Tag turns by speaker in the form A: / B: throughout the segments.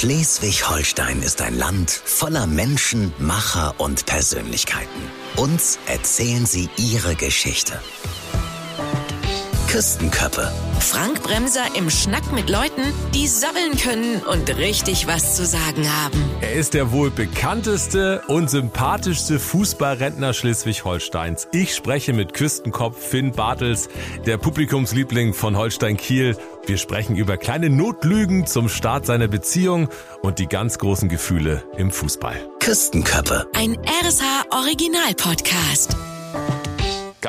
A: Schleswig-Holstein ist ein Land voller Menschen, Macher und Persönlichkeiten. Uns erzählen sie ihre Geschichte. Küstenköppe.
B: Frank Bremser im Schnack mit Leuten, die sabbeln können und richtig was zu sagen haben.
C: Er ist der wohl bekannteste und sympathischste Fußballrentner Schleswig-Holsteins. Ich spreche mit Küstenkopf Finn Bartels, der Publikumsliebling von Holstein Kiel. Wir sprechen über kleine Notlügen zum Start seiner Beziehung und die ganz großen Gefühle im Fußball.
A: Küstenköppe.
B: Ein RSH Original Podcast.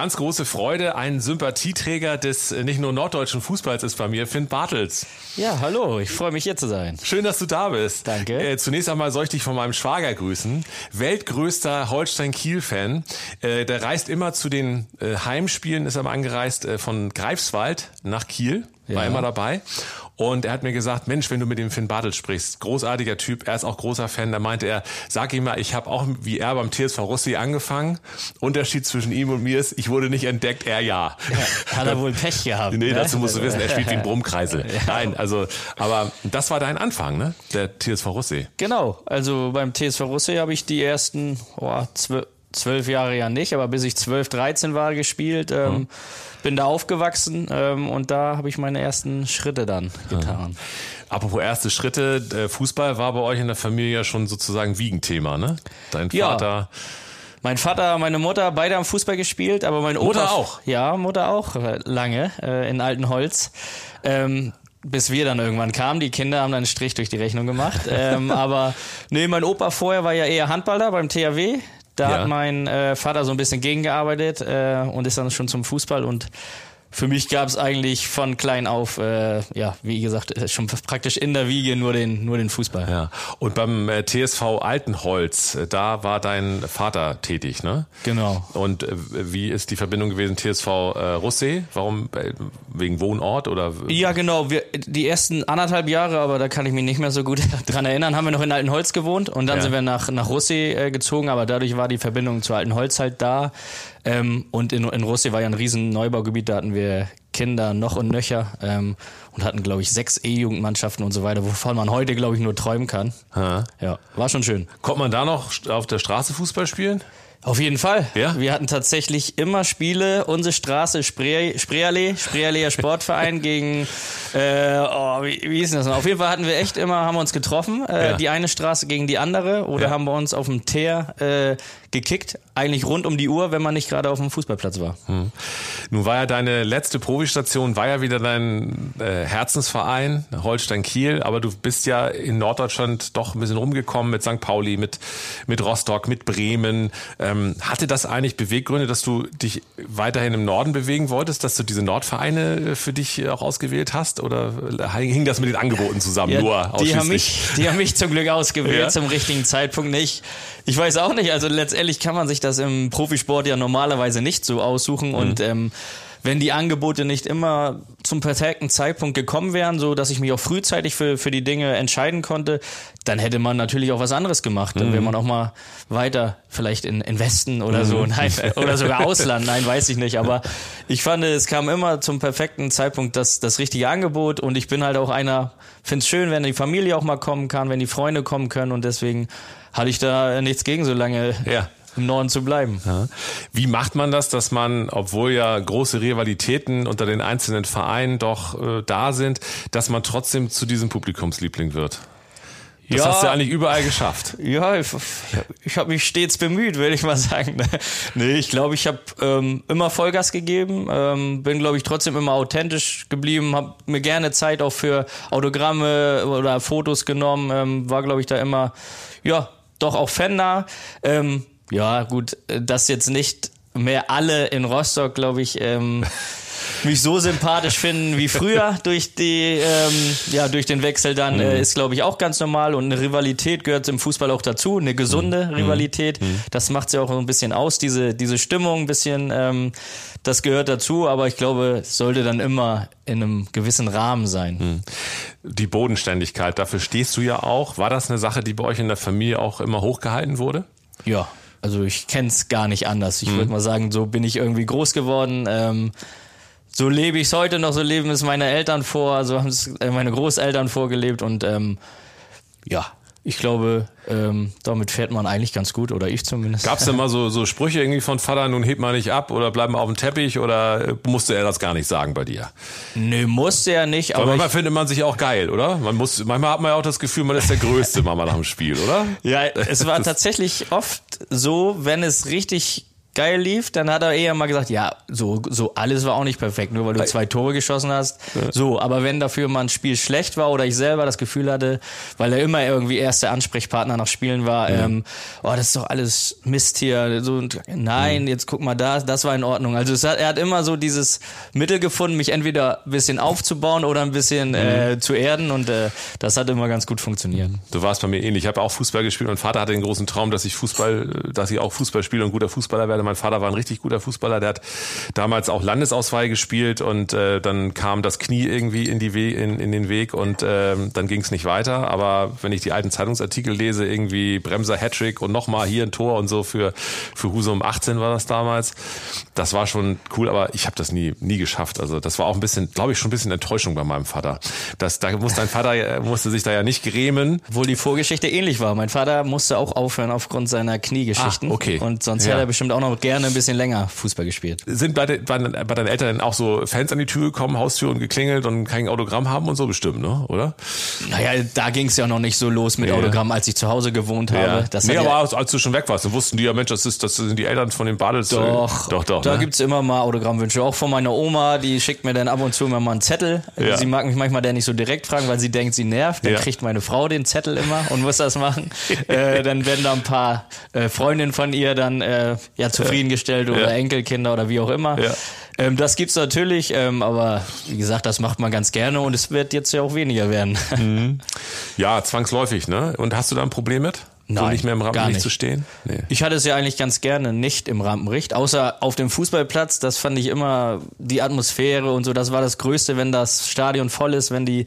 C: Ganz große Freude, ein Sympathieträger des äh, nicht nur norddeutschen Fußballs ist bei mir, Finn Bartels.
D: Ja, hallo, ich freue mich hier zu sein.
C: Schön, dass du da bist.
D: Danke.
C: Äh, zunächst einmal soll ich dich von meinem Schwager grüßen. Weltgrößter Holstein-Kiel-Fan. Äh, der reist immer zu den äh, Heimspielen, ist er mal angereist äh, von Greifswald nach Kiel, war
D: Ja.
C: immer dabei. Und er hat mir gesagt, Mensch, wenn du mit dem Finn Bartels sprichst, großartiger Typ, er ist auch großer Fan, da meinte er, sag ihm mal, ich habe auch wie er beim TSV Russi angefangen. Unterschied zwischen ihm und mir ist, ich wurde nicht entdeckt, er ja.
D: Hat er wohl Pech gehabt.
C: Nee,
D: ne?
C: dazu musst du wissen, er spielt wie ein Brummkreisel. Nein, also, aber das war dein Anfang, ne? Der TSV Russi.
D: Genau, also beim TSV Russe habe ich die ersten oh, zwölf, zwölf Jahre ja nicht, aber bis ich 12, 13 war gespielt, ähm, bin da aufgewachsen ähm, und da habe ich meine ersten Schritte dann getan.
C: Apropos erste Schritte, äh, Fußball war bei euch in der Familie ja schon sozusagen Wiegenthema, ne? Dein
D: Ja.
C: Vater.
D: Mein Vater, meine Mutter, beide haben Fußball gespielt, aber mein Opa
C: Mutter auch?
D: Ja, Mutter auch äh, lange äh, in Altenholz. Ähm, bis wir dann irgendwann kamen. Die Kinder haben dann einen Strich durch die Rechnung gemacht. ähm, aber nee, mein Opa vorher war ja eher Handballer beim THW. Da
C: Ja.
D: hat mein äh, Vater so ein bisschen gegengearbeitet äh, und ist dann schon zum Fußball und für mich gab es eigentlich von klein auf, äh, ja, wie gesagt, äh, schon praktisch in der Wiege nur den, nur den Fußball.
C: Ja. Und beim äh, TSV Altenholz, äh, da war dein Vater tätig, ne?
D: Genau.
C: Und äh, wie ist die Verbindung gewesen TSV äh, Russee? Warum? Äh, wegen Wohnort oder?
D: Ja, genau. Wir, die ersten anderthalb Jahre, aber da kann ich mich nicht mehr so gut dran erinnern, haben wir noch in Altenholz gewohnt und dann
C: Ja.
D: sind wir nach, nach Russee äh, gezogen, aber dadurch war die Verbindung zu Altenholz halt da. Ähm, und in, in Russee war ja ein riesen Neubaugebiet, da hatten wir Kinder noch und nöcher ähm, und hatten, glaube ich, sechs E-Jugendmannschaften und so weiter, wovon man heute, glaube ich, nur träumen kann.
C: Ha.
D: Ja, war schon schön.
C: Kommt man da noch auf der Straße Fußball spielen?
D: Auf jeden Fall.
C: Ja?
D: Wir hatten tatsächlich immer Spiele. Unsere Straße Spree, Spreeallee Sportverein gegen, äh, oh, wie, wie hieß denn das noch? Auf jeden Fall hatten wir echt immer, haben wir uns getroffen. Äh,
C: Ja.
D: Die eine Straße gegen die andere. Oder
C: Ja.
D: haben wir uns auf dem Teer äh, gekickt. Eigentlich rund um die Uhr, wenn man nicht gerade auf dem Fußballplatz war.
C: Hm. Nun war ja deine letzte Provistation, war ja wieder dein äh, Herzensverein, Holstein Kiel, aber du bist ja in Norddeutschland doch ein bisschen rumgekommen mit St. Pauli, mit, mit Rostock, mit Bremen. Ähm, hatte das eigentlich Beweggründe, dass du dich weiterhin im Norden bewegen wolltest, dass du diese Nordvereine äh, für dich äh, auch ausgewählt hast? Oder hing das mit den Angeboten zusammen? nur
D: die haben mich, die haben mich zum Glück ausgewählt
C: Ja.
D: zum richtigen Zeitpunkt nicht. Ich weiß auch nicht. Also letztendlich kann man sich das im Profisport ja normalerweise nicht so aussuchen und
C: Mhm.
D: ähm, wenn die Angebote nicht immer zum perfekten Zeitpunkt gekommen wären, so dass ich mich auch frühzeitig für, für die Dinge entscheiden konnte, dann hätte man natürlich auch was anderes gemacht. Dann
C: Mhm.
D: wäre man auch mal weiter, vielleicht in, in Westen oder so, nein, oder sogar Ausland, nein, weiß ich nicht. Aber ich fand, es kam immer zum perfekten Zeitpunkt das, das richtige Angebot und ich bin halt auch einer, finde es schön, wenn die Familie auch mal kommen kann, wenn die Freunde kommen können und deswegen hatte ich da nichts gegen, so lange
C: Ja.
D: Im Norden zu bleiben.
C: Ja. Wie macht man das, dass man, obwohl ja große Rivalitäten unter den einzelnen Vereinen doch äh, da sind, dass man trotzdem zu diesem Publikumsliebling wird? Das
D: Ja.
C: hast du eigentlich überall geschafft.
D: Ja, ich, ich habe mich stets bemüht, würde ich mal sagen. Nee, ich glaube, ich habe ähm, immer Vollgas gegeben, ähm, bin, glaube ich, trotzdem immer authentisch geblieben, habe mir gerne Zeit auch für Autogramme oder Fotos genommen, ähm, war, glaube ich, da immer, ja, doch auch Fan Ähm, ja, gut, äh, dass jetzt nicht mehr alle in Rostock, glaube ich, ähm, mich so sympathisch finden wie früher durch die ähm, ja durch den Wechsel dann äh, ist glaube ich auch ganz normal. Und eine Rivalität gehört im Fußball auch dazu eine gesunde Rivalität. Das macht ja auch so ein bisschen aus diese diese Stimmung ein bisschen ähm, das gehört dazu. Aber ich glaube es sollte dann immer in einem gewissen Rahmen sein.
C: Die Bodenständigkeit, dafür stehst du ja auch. War das eine Sache, die bei euch in der Familie auch immer hochgehalten wurde?
D: ja also ich kenn's gar nicht anders ich würde mal sagen so bin ich irgendwie groß geworden ähm, so lebe ich es heute noch, so leben es meine Eltern vor, so haben es äh, meine Großeltern vorgelebt und ähm, ja, ich glaube, ähm, damit fährt man eigentlich ganz gut, oder ich zumindest.
C: Gab es denn mal so, so Sprüche irgendwie von Vater, nun heb mal nicht ab oder bleib mal auf dem Teppich oder äh, musste er das gar nicht sagen bei dir?
D: Nö, musste er nicht,
C: Aber
D: aber
C: manchmal findet man sich auch geil, oder? Man muss, manchmal hat man ja auch das Gefühl, man ist der Größte mal nach dem Spiel, oder?
D: ja, es war tatsächlich oft so, wenn es richtig geil lief, dann hat er eher mal gesagt, ja, so, so alles war auch nicht perfekt, nur weil du zwei Tore geschossen hast. So, aber wenn dafür mal ein Spiel schlecht war oder ich selber das Gefühl hatte, weil er immer irgendwie erster Ansprechpartner nach Spielen war, ähm, oh, das ist doch alles Mist hier. So, nein, jetzt guck mal da, das war in Ordnung. Also hat, er hat immer so dieses Mittel gefunden, mich entweder ein bisschen aufzubauen oder ein bisschen äh, zu erden und äh, das hat immer ganz gut funktioniert.
C: Du warst bei mir ähnlich. Ich habe auch Fußball gespielt. Mein Vater hatte den großen Traum, dass ich Fußball, dass ich auch Fußball spiele und guter Fußballer werde. Mein Vater war ein richtig guter Fußballer. Der hat damals auch Landesauswahl gespielt und äh, dann kam das Knie irgendwie in, die We in, in den Weg und äh, dann ging es nicht weiter. Aber wenn ich die alten Zeitungsartikel lese, irgendwie Bremser Hattrick und nochmal hier ein Tor und so für, für Husum 18 war das damals. Das war schon cool, aber ich habe das nie, nie geschafft. Also das war auch ein bisschen, glaube ich, schon ein bisschen Enttäuschung bei meinem Vater. Das, da muss dein Vater ja- musste sich da ja nicht grämen.
D: Obwohl die Vorgeschichte ähnlich war. Mein Vater musste auch aufhören aufgrund seiner Kniegeschichten.
C: Ah, okay.
D: Und sonst
C: Ja.
D: hätte er bestimmt auch noch gerne ein bisschen länger Fußball gespielt.
C: Sind bei, de, bei, bei deinen Eltern denn auch so Fans an die Tür gekommen, Haustür und geklingelt und kein Autogramm haben und so bestimmt, ne? Oder?
D: Naja, da ging es ja noch nicht so los mit
C: Ja.
D: Autogramm, als ich zu Hause gewohnt habe. Das
C: nee, aber als, als du schon weg warst, dann wussten die ja, Mensch, das, ist, das sind die Eltern von den Badels.
D: doch,
C: doch, doch.
D: da
C: ne?
D: gibt's immer mal Autogrammwünsche. Auch von meiner Oma, die schickt mir dann ab und zu immer mal einen Zettel.
C: Ja.
D: Sie mag mich manchmal der nicht so direkt fragen, weil sie denkt, sie nervt. Dann
C: Ja.
D: kriegt meine Frau den Zettel immer und muss das machen. äh, dann werden da ein paar äh, Freundinnen von ihr dann äh, ja zufriedengestellt oder
C: Ja.
D: Enkelkinder oder wie auch immer.
C: Ja.
D: Ähm, das gibt's natürlich, ähm, aber wie gesagt, das macht man ganz gerne und es wird jetzt ja auch weniger werden.
C: Ja, zwangsläufig, ne? Und hast du da ein Problem mit? so
D: Nein,
C: nicht mehr im Rampenlicht zu stehen? Nee.
D: Ich hatte es ja eigentlich ganz gerne nicht im Rampenricht, außer auf dem Fußballplatz. Das fand ich immer die Atmosphäre und so. Das war das Größte, wenn das Stadion voll ist, wenn die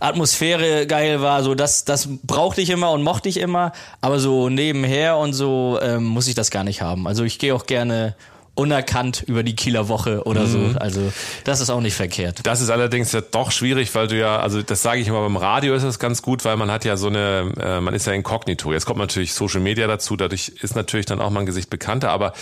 D: Atmosphäre geil war. So das, das brauchte ich immer und mochte ich immer. Aber so nebenher und so ähm, muss ich das gar nicht haben. Also ich gehe auch gerne unerkannt über die Kieler Woche oder so. Also das ist auch nicht verkehrt.
C: Das ist allerdings ja doch schwierig, weil du ja, also das sage ich immer beim Radio ist das ganz gut, weil man hat ja so eine, äh, man ist ja inkognito. Jetzt kommt natürlich Social Media dazu, dadurch ist natürlich dann auch mein Gesicht bekannter, aber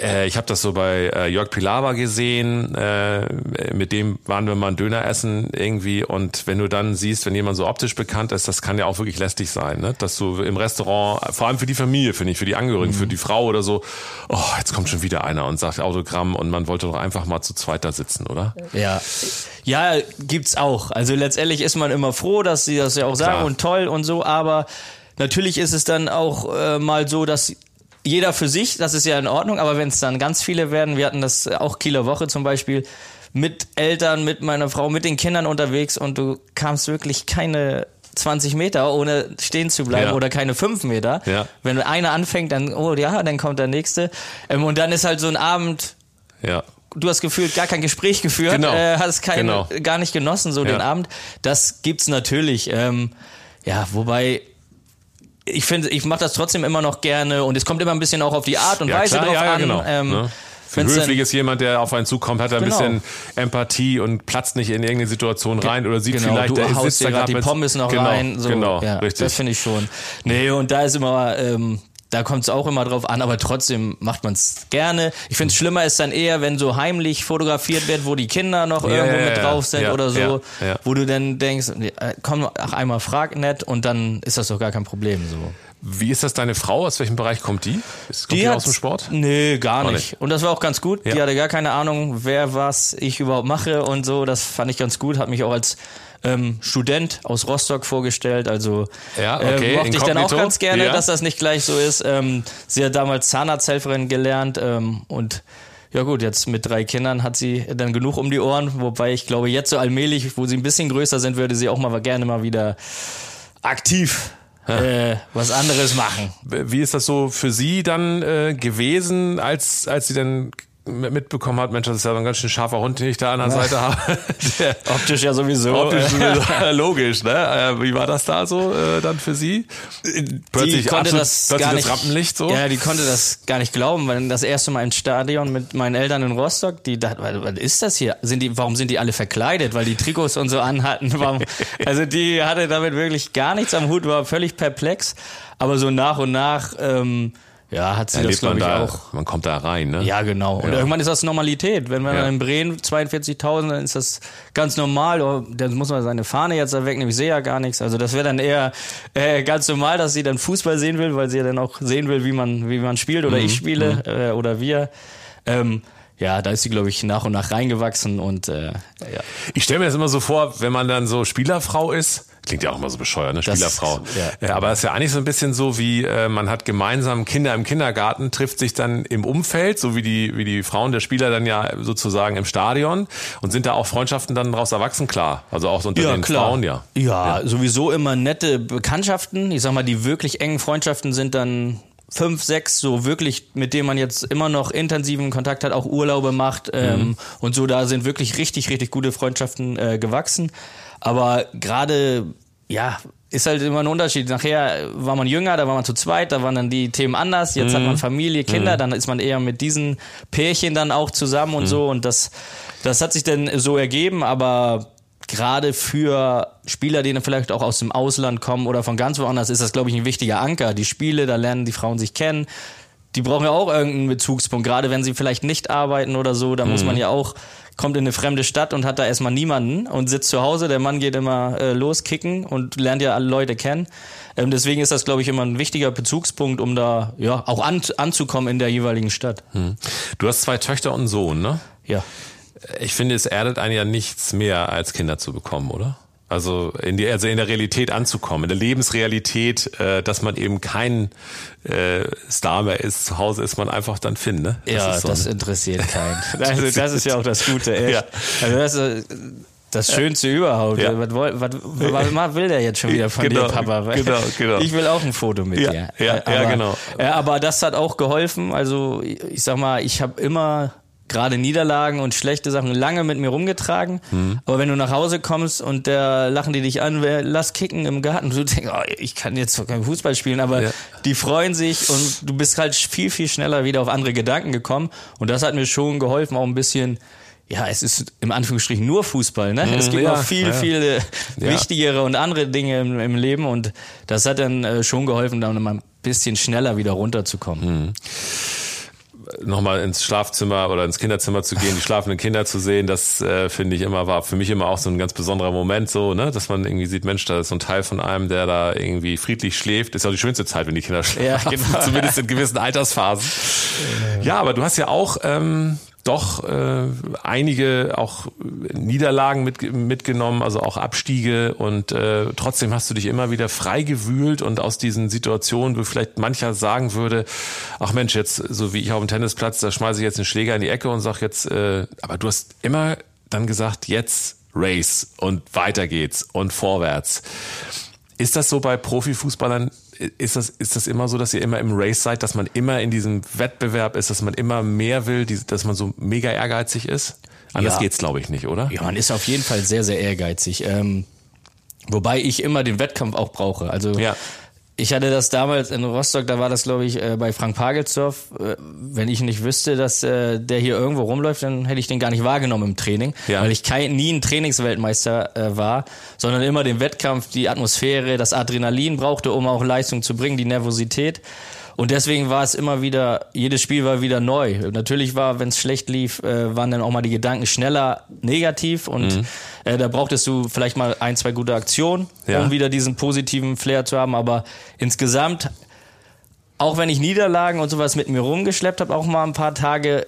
C: äh, ich habe das so bei äh, Jörg Pilawa gesehen, äh, mit dem waren wir mal ein Döner essen irgendwie und wenn du dann siehst, wenn jemand so optisch bekannt ist, das kann ja auch wirklich lästig sein, ne? dass du im Restaurant, vor allem für die Familie, finde ich, für die Angehörigen, für die Frau oder so, oh, jetzt kommt schon wieder einer und sagt Autogramm und man wollte doch einfach mal zu zweit da sitzen, oder?
D: Ja. Ja, gibt's auch. Also letztendlich ist man immer froh, dass sie das ja auch sagen
C: Klar.
D: und toll und so, aber natürlich ist es dann auch äh, mal so, dass jeder für sich, das ist ja in Ordnung, aber wenn es dann ganz viele werden, wir hatten das auch Kieler Woche zum Beispiel, mit Eltern, mit meiner Frau, mit den Kindern unterwegs und du kamst wirklich keine 20 Meter, ohne stehen zu bleiben
C: Ja.
D: oder keine 5 Meter.
C: Ja.
D: Wenn einer anfängt, dann, oh ja, dann kommt der nächste. Ähm, und dann ist halt so ein Abend,
C: Ja.
D: du hast gefühlt gar kein Gespräch geführt,
C: Genau.
D: äh, hast keine,
C: Genau.
D: gar nicht genossen, so den Abend. Das gibt's natürlich. Ähm, ja, wobei ich finde, ich mache das trotzdem immer noch gerne und es kommt immer ein bisschen auch auf die Art und
C: Ja,
D: Weise
C: klar,
D: drauf
C: ja, ja,
D: an.
C: genau.
D: Ähm,
C: ne? Für höflich ist jemand, der auf einen zukommt, hat er ein
D: Genau.
C: bisschen Empathie und platzt nicht in irgendeine Situation rein oder sieht
D: Genau,
C: vielleicht,
D: du
C: der
D: haust
C: sitzt
D: dir
C: da
D: gerade die
C: mit-
D: Pommes noch
C: genau,
D: rein. So,
C: genau,
D: ja,
C: richtig.
D: Das finde ich schon. Nee, und da ist immer, ähm, da kommt es auch immer drauf an, aber trotzdem macht man es gerne. Ich finde es schlimmer ist dann eher, wenn so heimlich fotografiert wird, wo die Kinder noch
C: Ja,
D: irgendwo
C: ja,
D: mit drauf sind
C: ja,
D: oder so, wo du dann denkst, äh, komm, ach, einmal frag nett und dann ist das doch gar kein Problem so.
C: Wie ist das deine Frau? Aus welchem Bereich kommt die? Ist, kommt die, aus dem Sport?
D: Nee, gar nicht.
C: nicht.
D: Und das war auch ganz gut. Die hatte gar keine Ahnung, wer was ich überhaupt mache und so. Das fand ich ganz gut. Hat mich auch als ähm, Student aus Rostock vorgestellt. Also
C: Ja, okay,
D: äh, mochte ich dann auch
C: inkognito.
D: ganz gerne,
C: Ja.
D: dass das nicht gleich so ist. Ähm, sie hat damals Zahnarzthelferin gelernt ähm, und ja gut, jetzt mit drei Kindern hat sie dann genug um die Ohren, wobei ich glaube, jetzt so allmählich, wo sie ein bisschen größer sind, würde sie auch mal gerne mal wieder aktiv äh, was anderes machen.
C: Wie ist das so für sie dann äh, gewesen, als, als sie dann mitbekommen hat, Mensch, das ist ja ein ganz schön scharfer Hund, den ich da an der Seite habe.
D: Der, optisch ja sowieso.
C: Optisch sowieso. Logisch, ne? Äh, wie war das da so äh, dann für sie?
D: Plötzlich die konnte das
C: plötzlich
D: gar
C: nicht, das Rampenlicht so?
D: Ja, die konnte das gar nicht glauben, weil das erste Mal im Stadion mit meinen Eltern in Rostock, die dachten, was ist das hier? Sind die, warum sind die alle verkleidet? Weil die Trikots und so anhatten. Warum? also die hatte damit wirklich gar nichts am Hut, war völlig perplex. Aber so nach und nach ähm, ja, hat sie das, glaube ich,
C: da,
D: auch.
C: Man kommt da rein, ne?
D: Ja, genau. Und ja. irgendwann ist das Normalität. Wenn man ja. in Bremen 42.000, dann ist das ganz normal. Oh, dann muss man seine Fahne jetzt da wegnehmen. Ich sehe ja gar nichts. Also das wäre dann eher äh, ganz normal, dass sie dann Fußball sehen will, weil sie ja dann auch sehen will, wie man, wie man spielt oder mhm. ich spiele mhm. äh, oder wir. Ähm, ja, da ist sie, glaube ich, nach und nach reingewachsen und äh, ja.
C: Ich stelle mir das immer so vor, wenn man dann so Spielerfrau ist, klingt ja auch immer so bescheuert, ne? Spielerfrau. Das, ja. ja. aber das ist ja eigentlich so ein bisschen so wie, äh, man hat gemeinsam Kinder im Kindergarten, trifft sich dann im Umfeld, so wie die, wie die Frauen der Spieler dann ja sozusagen im Stadion und sind da auch Freundschaften dann daraus erwachsen, klar. Also auch so unter
D: ja,
C: den
D: klar.
C: Frauen, ja.
D: ja. Ja, sowieso immer nette Bekanntschaften. Ich sag mal, die wirklich engen Freundschaften sind dann fünf, sechs, so wirklich, mit denen man jetzt immer noch intensiven Kontakt hat, auch Urlaube macht ähm, mhm. und so, da sind wirklich richtig, richtig gute Freundschaften äh, gewachsen. Aber gerade, ja, ist halt immer ein Unterschied. Nachher war man jünger, da war man zu zweit, da waren dann die Themen anders. Jetzt mhm. hat man Familie, Kinder, mhm. dann ist man eher mit diesen Pärchen dann auch zusammen und mhm. so. Und das, das hat sich dann so ergeben, aber gerade für Spieler, die dann vielleicht auch aus dem Ausland kommen oder von ganz woanders, ist das, glaube ich, ein wichtiger Anker. Die Spiele, da lernen die Frauen sich kennen. Die brauchen ja auch irgendeinen Bezugspunkt, gerade wenn sie vielleicht nicht arbeiten oder so, da mhm. muss man ja auch, kommt in eine fremde Stadt und hat da erstmal niemanden und sitzt zu Hause, der Mann geht immer äh, los kicken und lernt ja alle Leute kennen. Ähm, deswegen ist das, glaube ich, immer ein wichtiger Bezugspunkt, um da ja auch an, anzukommen in der jeweiligen Stadt. Mhm.
C: Du hast zwei Töchter und einen Sohn, ne?
D: Ja.
C: Ich finde, es erdet einen ja nichts mehr, als Kinder zu bekommen, oder? Also in, die, also in der Realität anzukommen, in der Lebensrealität, äh, dass man eben kein äh, Star mehr ist. Zu Hause ist man einfach dann Finn, ne?
D: Das ja, so das interessiert keinen. Also das ist ja auch das Gute, echt. Ja. Also das, ist das Schönste überhaupt. Ja. Was, was, was, will der jetzt schon wieder von genau, dir, Papa?
C: Genau, genau.
D: Ich will auch ein Foto mit
C: ja,
D: dir.
C: Ja, aber, ja, genau.
D: Ja, aber das hat auch geholfen. Also ich sag mal, ich habe immer gerade Niederlagen und schlechte Sachen lange mit mir rumgetragen. Mhm. Aber wenn du nach Hause kommst und der lachen die dich an, wer, lass kicken im Garten, du denkst, oh, ich kann jetzt kein Fußball spielen, aber ja. die freuen sich und du bist halt viel, viel schneller wieder auf andere Gedanken gekommen. Und das hat mir schon geholfen, auch ein bisschen ja, es ist im Anführungsstrichen nur Fußball, ne? Es gibt ja, noch viel, ja. viel wichtigere und andere Dinge im, im, Leben und das hat dann äh, schon geholfen, da mal ein bisschen schneller wieder runterzukommen. Mhm
C: nochmal ins Schlafzimmer oder ins Kinderzimmer zu gehen, die schlafenden Kinder zu sehen, das äh, finde ich immer, war für mich immer auch so ein ganz besonderer Moment so, ne, dass man irgendwie sieht, Mensch, da ist so ein Teil von einem, der da irgendwie friedlich schläft. Ist ja auch die schönste Zeit, wenn die Kinder schlafen. Ja, genau. Zumindest in gewissen Altersphasen. Ja, aber du hast ja auch ähm, doch äh, einige auch Niederlagen mit, mitgenommen, also auch Abstiege und äh, trotzdem hast du dich immer wieder frei gewühlt und aus diesen Situationen, wo vielleicht mancher sagen würde, ach Mensch, jetzt so wie ich auf dem Tennisplatz, da schmeiße ich jetzt einen Schläger in die Ecke und sag jetzt, äh, aber du hast immer dann gesagt, jetzt Race und weiter geht's und vorwärts. Ist das so bei Profifußballern ist das, ist das immer so, dass ihr immer im Race seid, dass man immer in diesem Wettbewerb ist, dass man immer mehr will, dass man so mega ehrgeizig ist? Anders ja. geht's, glaube ich, nicht, oder?
D: Ja, man ist auf jeden Fall sehr, sehr ehrgeizig. Ähm, wobei ich immer den Wettkampf auch brauche. Also ja. Ich hatte das damals in Rostock, da war das, glaube ich, äh, bei Frank Pagelsdorf. Äh, wenn ich nicht wüsste, dass äh, der hier irgendwo rumläuft, dann hätte ich den gar nicht wahrgenommen im Training, ja. weil ich kein, nie ein Trainingsweltmeister war, sondern immer den Wettkampf, die Atmosphäre, das Adrenalin brauchte, um auch Leistung zu bringen, die Nervosität. Und deswegen war es immer wieder, jedes Spiel war wieder neu. Natürlich war, wenn es schlecht lief, äh, waren dann auch mal die Gedanken schneller negativ und mhm. äh, da brauchtest du vielleicht mal ein, zwei gute Aktionen, ja. um wieder diesen positiven Flair zu haben. Aber insgesamt, auch wenn ich Niederlagen und sowas mit mir rumgeschleppt habe, auch mal ein paar Tage,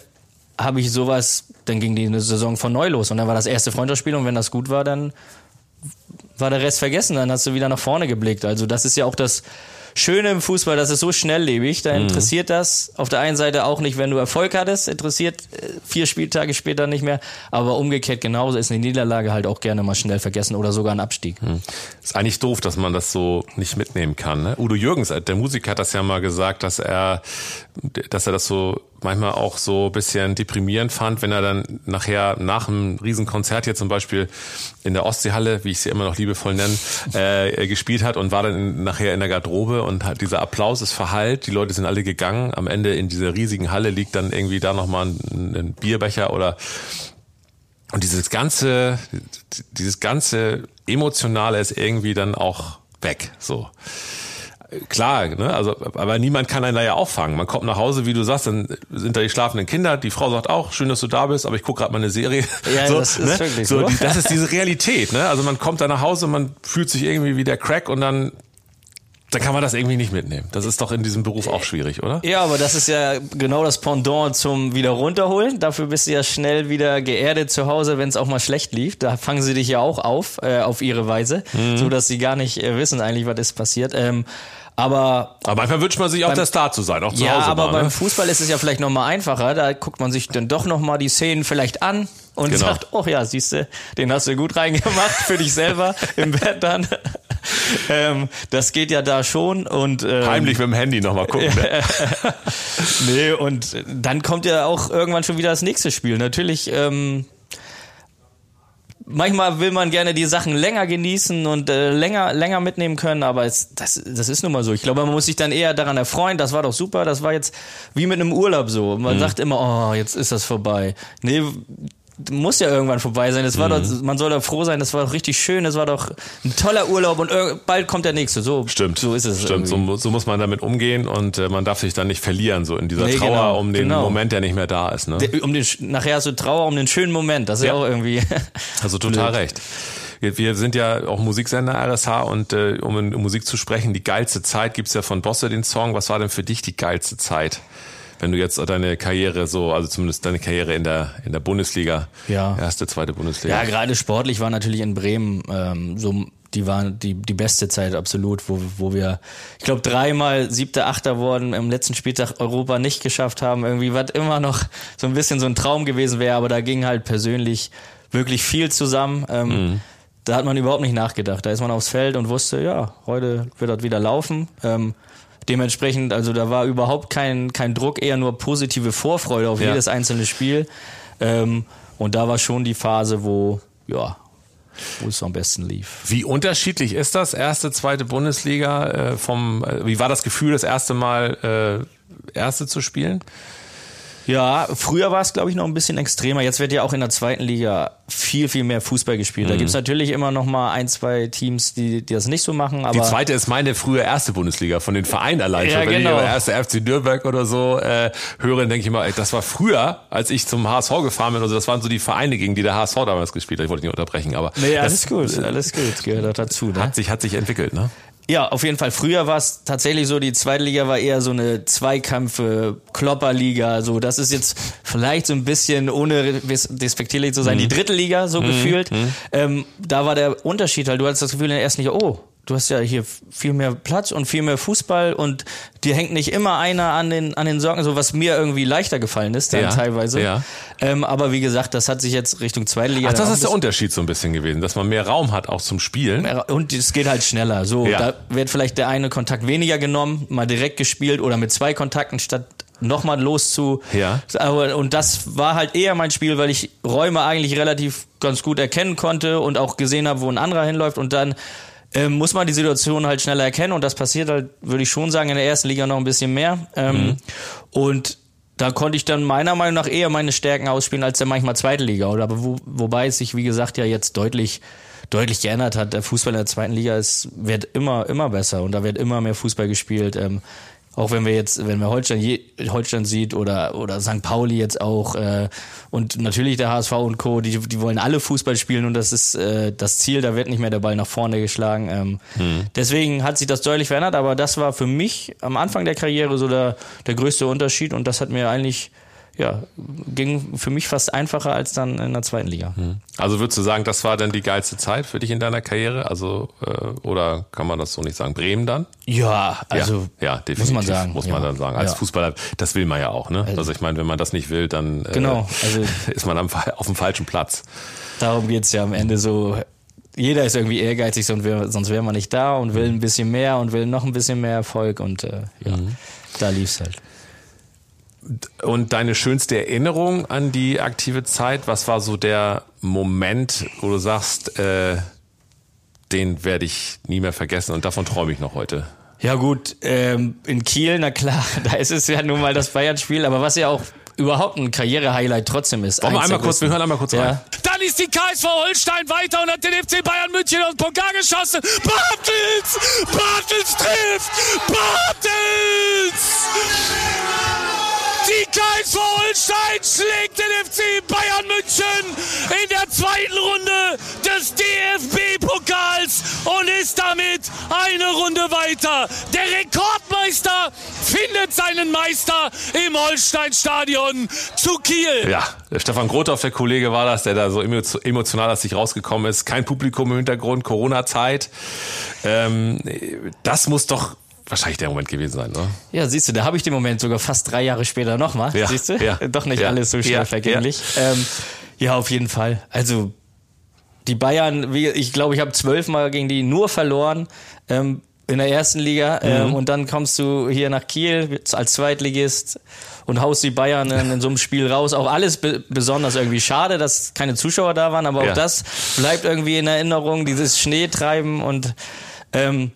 D: habe ich sowas, dann ging die Saison von neu los und dann war das erste Freundschaftsspiel und wenn das gut war, dann war der Rest vergessen, dann hast du wieder nach vorne geblickt. Also das ist ja auch das Schöne im Fußball, das ist so schnelllebig, da mhm. interessiert mhm. das auf der einen Seite auch nicht, wenn du Erfolg hattest, interessiert äh, vier Spieltage später nicht mehr, aber umgekehrt genauso ist eine Niederlage halt auch gerne mal schnell vergessen oder sogar ein Abstieg. Mhm.
C: Ist eigentlich doof, dass man das so nicht mitnehmen kann. Ne? Udo Jürgens, der Musiker, hat das ja mal gesagt, dass er, dass er das so manchmal auch so bisschen deprimierend fand, wenn er dann nachher nach einem Riesenkonzert hier zum Beispiel in der Ostseehalle, wie ich sie immer noch liebevoll nenne, äh, gespielt hat und war dann nachher in der Garderobe und hat dieser Applaus ist verhallt, die Leute sind alle gegangen. Am Ende in dieser riesigen Halle liegt dann irgendwie da nochmal ein, ein Bierbecher oder und dieses ganze, dieses ganze Emotionale ist irgendwie dann auch weg. So klar, ne? also aber niemand kann einen da ja auffangen. Man kommt nach Hause, wie du sagst, dann sind da die schlafenden Kinder. Die Frau sagt auch, schön, dass du da bist, aber ich gucke gerade mal eine Serie.
D: Ja,
C: so,
D: das ist
C: ne?
D: wirklich
C: so. Die, das ist diese Realität. Ne? Also man kommt da nach Hause, man fühlt sich irgendwie wie der Crack und dann dann kann man das irgendwie nicht mitnehmen. Das ist doch in diesem Beruf auch schwierig, oder?
D: Ja, aber das ist ja genau das Pendant zum wieder runterholen. Dafür bist du ja schnell wieder geerdet zu Hause, wenn es auch mal schlecht lief. Da fangen sie dich ja auch auf, äh, auf ihre Weise, mhm. so dass sie gar nicht äh, wissen eigentlich, was ist passiert. Ähm, aber,
C: aber manchmal wünscht man sich auch
D: beim,
C: der Star zu sein, auch zu
D: ja,
C: Hause.
D: aber
C: mal,
D: beim
C: ne?
D: Fußball ist es ja vielleicht noch mal einfacher. Da guckt man sich dann doch noch mal die Szenen vielleicht an und
C: Genau.
D: sagt, oh ja, siehst du, den hast du gut reingemacht für dich selber im Bett dann. ähm, das geht ja da schon und ähm,
C: Heimlich mit dem Handy nochmal gucken. Ne?
D: nee, und dann kommt ja auch irgendwann schon wieder das nächste Spiel. Natürlich, ähm, manchmal will man gerne die Sachen länger genießen und äh, länger, länger mitnehmen können, aber es, das, das ist nun mal so. Ich glaube, man muss sich dann eher daran erfreuen, das war doch super, das war jetzt wie mit einem Urlaub so. Man sagt immer, oh, jetzt ist das vorbei. Nee, muss ja irgendwann vorbei sein. Das war doch, man soll doch froh sein, das war doch richtig schön, das war doch ein toller Urlaub und bald kommt der nächste. So,
C: Stimmt.
D: so ist es.
C: Stimmt, so, so muss man damit umgehen und äh, man darf sich dann nicht verlieren, so in dieser
D: Nee,
C: Trauer
D: genau,
C: um den
D: genau.
C: Moment, der nicht mehr da ist. Ne?
D: Der- um den, nachher hast du Trauer um den schönen Moment. Das ist ja,
C: Ja.
D: auch irgendwie.
C: Also total
D: Blöd.
C: recht. Wir, wir sind ja auch Musiksender RSH und äh, um in Musik zu sprechen, die geilste Zeit gibt's ja von Bosse den Song. Was war denn für dich die geilste Zeit? Wenn du jetzt deine Karriere so, also zumindest deine Karriere in der in der Bundesliga,
D: Ja.
C: erste, zweite Bundesliga.
D: Ja, gerade sportlich war natürlich in Bremen ähm, so die waren die die beste Zeit absolut, wo wo wir ich glaube dreimal siebter achter wurden im letzten Spieltag Europa nicht geschafft haben, irgendwie was immer noch so ein bisschen so ein Traum gewesen wäre, aber da ging halt persönlich wirklich viel zusammen. Ähm, Da hat man überhaupt nicht nachgedacht. Da ist man aufs Feld und wusste, ja, heute wird das wieder laufen. Ähm, dementsprechend, also da war überhaupt kein, kein Druck, eher nur positive Vorfreude auf
C: Ja.
D: jedes einzelne Spiel. Ähm, und da war schon die Phase, wo, ja, wo es am besten lief.
C: Wie unterschiedlich ist das erste, zweite Bundesliga äh, vom? Äh, wie war das Gefühl, das erste Mal äh, erste zu spielen?
D: Ja, früher war es, glaube ich, noch ein bisschen extremer. Jetzt wird ja auch in der zweiten Liga viel, viel mehr Fußball gespielt. Da gibt's natürlich immer noch mal ein, zwei Teams, die, die das nicht so machen. Aber
C: Die zweite ist meine frühe erste Bundesliga von den Vereinen allein.
D: Ja,
C: schon. Wenn
D: genau.
C: ich über erste FC Nürnberg oder so äh, höre, denke ich immer, ey, das war früher, als ich zum HSV gefahren bin. Also das waren so die Vereine, gegen die der HSV damals gespielt hat. Ich wollte nicht unterbrechen, aber
D: nee,
C: das
D: alles gut, alles gut, gehört dazu. Ne?
C: hat sich hat sich entwickelt, ne?
D: Ja, auf jeden Fall. Früher war es tatsächlich so, die zweite Liga war eher so eine Zweikämpfe, Klopperliga. So, das ist jetzt vielleicht so ein bisschen, ohne despektierlich zu sein, die dritte Liga so gefühlt. Ähm, da war der Unterschied halt. Du hattest das Gefühl in der ersten Liga, oh, du hast ja hier viel mehr Platz und viel mehr Fußball und dir hängt nicht immer einer an den, an den Socken, so was mir irgendwie leichter gefallen ist dann
C: Ja,
D: teilweise.
C: ja.
D: Ähm, aber wie gesagt, das hat sich jetzt Richtung zweite Liga.
C: Ach, das ist der Unterschied so ein bisschen gewesen, dass man mehr Raum hat auch zum Spielen.
D: und es geht halt schneller. So,
C: Ja.
D: da wird vielleicht der eine Kontakt weniger genommen, mal direkt gespielt oder mit zwei Kontakten statt nochmal los zu.
C: Ja.
D: Aber, und das war halt eher mein Spiel, weil ich Räume eigentlich relativ ganz gut erkennen konnte und auch gesehen habe, wo ein anderer hinläuft und dann ähm, muss man die Situation halt schneller erkennen und das passiert halt, würde ich schon sagen, in der ersten Liga noch ein bisschen mehr. Ähm, Und da konnte ich dann meiner Meinung nach eher meine Stärken ausspielen als der manchmal zweite Liga. Oder aber wo, wobei es sich, wie gesagt, ja jetzt deutlich, deutlich geändert hat. Der Fußball in der zweiten Liga ist, wird immer, immer besser und da wird immer mehr Fußball gespielt. Ähm, auch wenn wir jetzt, wenn wir Holstein, je, Holstein sieht oder, oder St. Pauli jetzt auch äh, und natürlich der HSV und Co., die, die wollen alle Fußball spielen und das ist äh, das Ziel, da wird nicht mehr der Ball nach vorne geschlagen. Ähm, Deswegen hat sich das deutlich verändert, aber das war für mich am Anfang der Karriere so der, der größte Unterschied und das hat mir eigentlich, ja, ging für mich fast einfacher als dann in der zweiten Liga.
C: Also würdest du sagen, das war dann die geilste Zeit für dich in deiner Karriere? Also äh, oder kann man das so nicht sagen? Bremen dann?
D: Ja, also
C: ja, ja, definitiv.
D: muss man sagen.
C: Muss man
D: ja.
C: dann sagen. Als
D: ja.
C: Fußballer, das will man ja auch, ne? Also ich meine, wenn man das nicht will, dann äh,
D: Genau, also-
C: ist man am, auf dem falschen Platz.
D: Darum geht's ja am Ende so. Jeder ist irgendwie ehrgeizig, sonst wäre wär man nicht da und will ein bisschen mehr und will noch ein bisschen mehr Erfolg und äh, ja, da lief's halt.
C: Und deine schönste Erinnerung an die aktive Zeit, was war so der Moment, wo du sagst, äh, den werde ich nie mehr vergessen und davon träume ich noch heute?
D: Ja gut, ähm, in Kiel, na klar, da ist es ja nun mal das Bayern-Spiel, aber was ja auch überhaupt ein Karriere-Highlight trotzdem ist.
C: Wollen wir einmal kurz, wir hören einmal kurz
D: ja.
C: rein.
E: Dann ist die KSV Holstein weiter und hat den FC Bayern München aus dem Pokal geschossen. Bartels! Bartels trifft! Bartels! Die KSV Holstein schlägt den FC Bayern München in der zweiten Runde des DFB-Pokals und ist damit eine Runde weiter. Der Rekordmeister findet seinen Meister im Holstein-Stadion zu Kiel.
C: Ja, Stefan Grothoff, der Kollege war das, der da so emotional aus sich rausgekommen ist. Kein Publikum im Hintergrund, Corona-Zeit. Ähm, das muss doch wahrscheinlich der Moment gewesen sein, ne?
D: Ja, siehst du, da habe ich den Moment sogar fast drei Jahre später nochmal.
C: Ja,
D: siehst du?
C: ja,
D: Doch nicht
C: ja,
D: alles so schnell
C: ja,
D: vergänglich. Ja. Ähm, ja, auf jeden Fall. Also die Bayern, ich glaube, ich habe zwölfmal gegen die nur verloren. Ähm, in der ersten Liga ähm,
C: Mhm.
D: und dann kommst du hier nach Kiel als Zweitligist und haust die Bayern in, in so einem Spiel raus. Auch alles be besonders irgendwie schade, dass keine Zuschauer da waren, aber
C: Ja.
D: auch das bleibt irgendwie in Erinnerung, dieses Schneetreiben und ähm,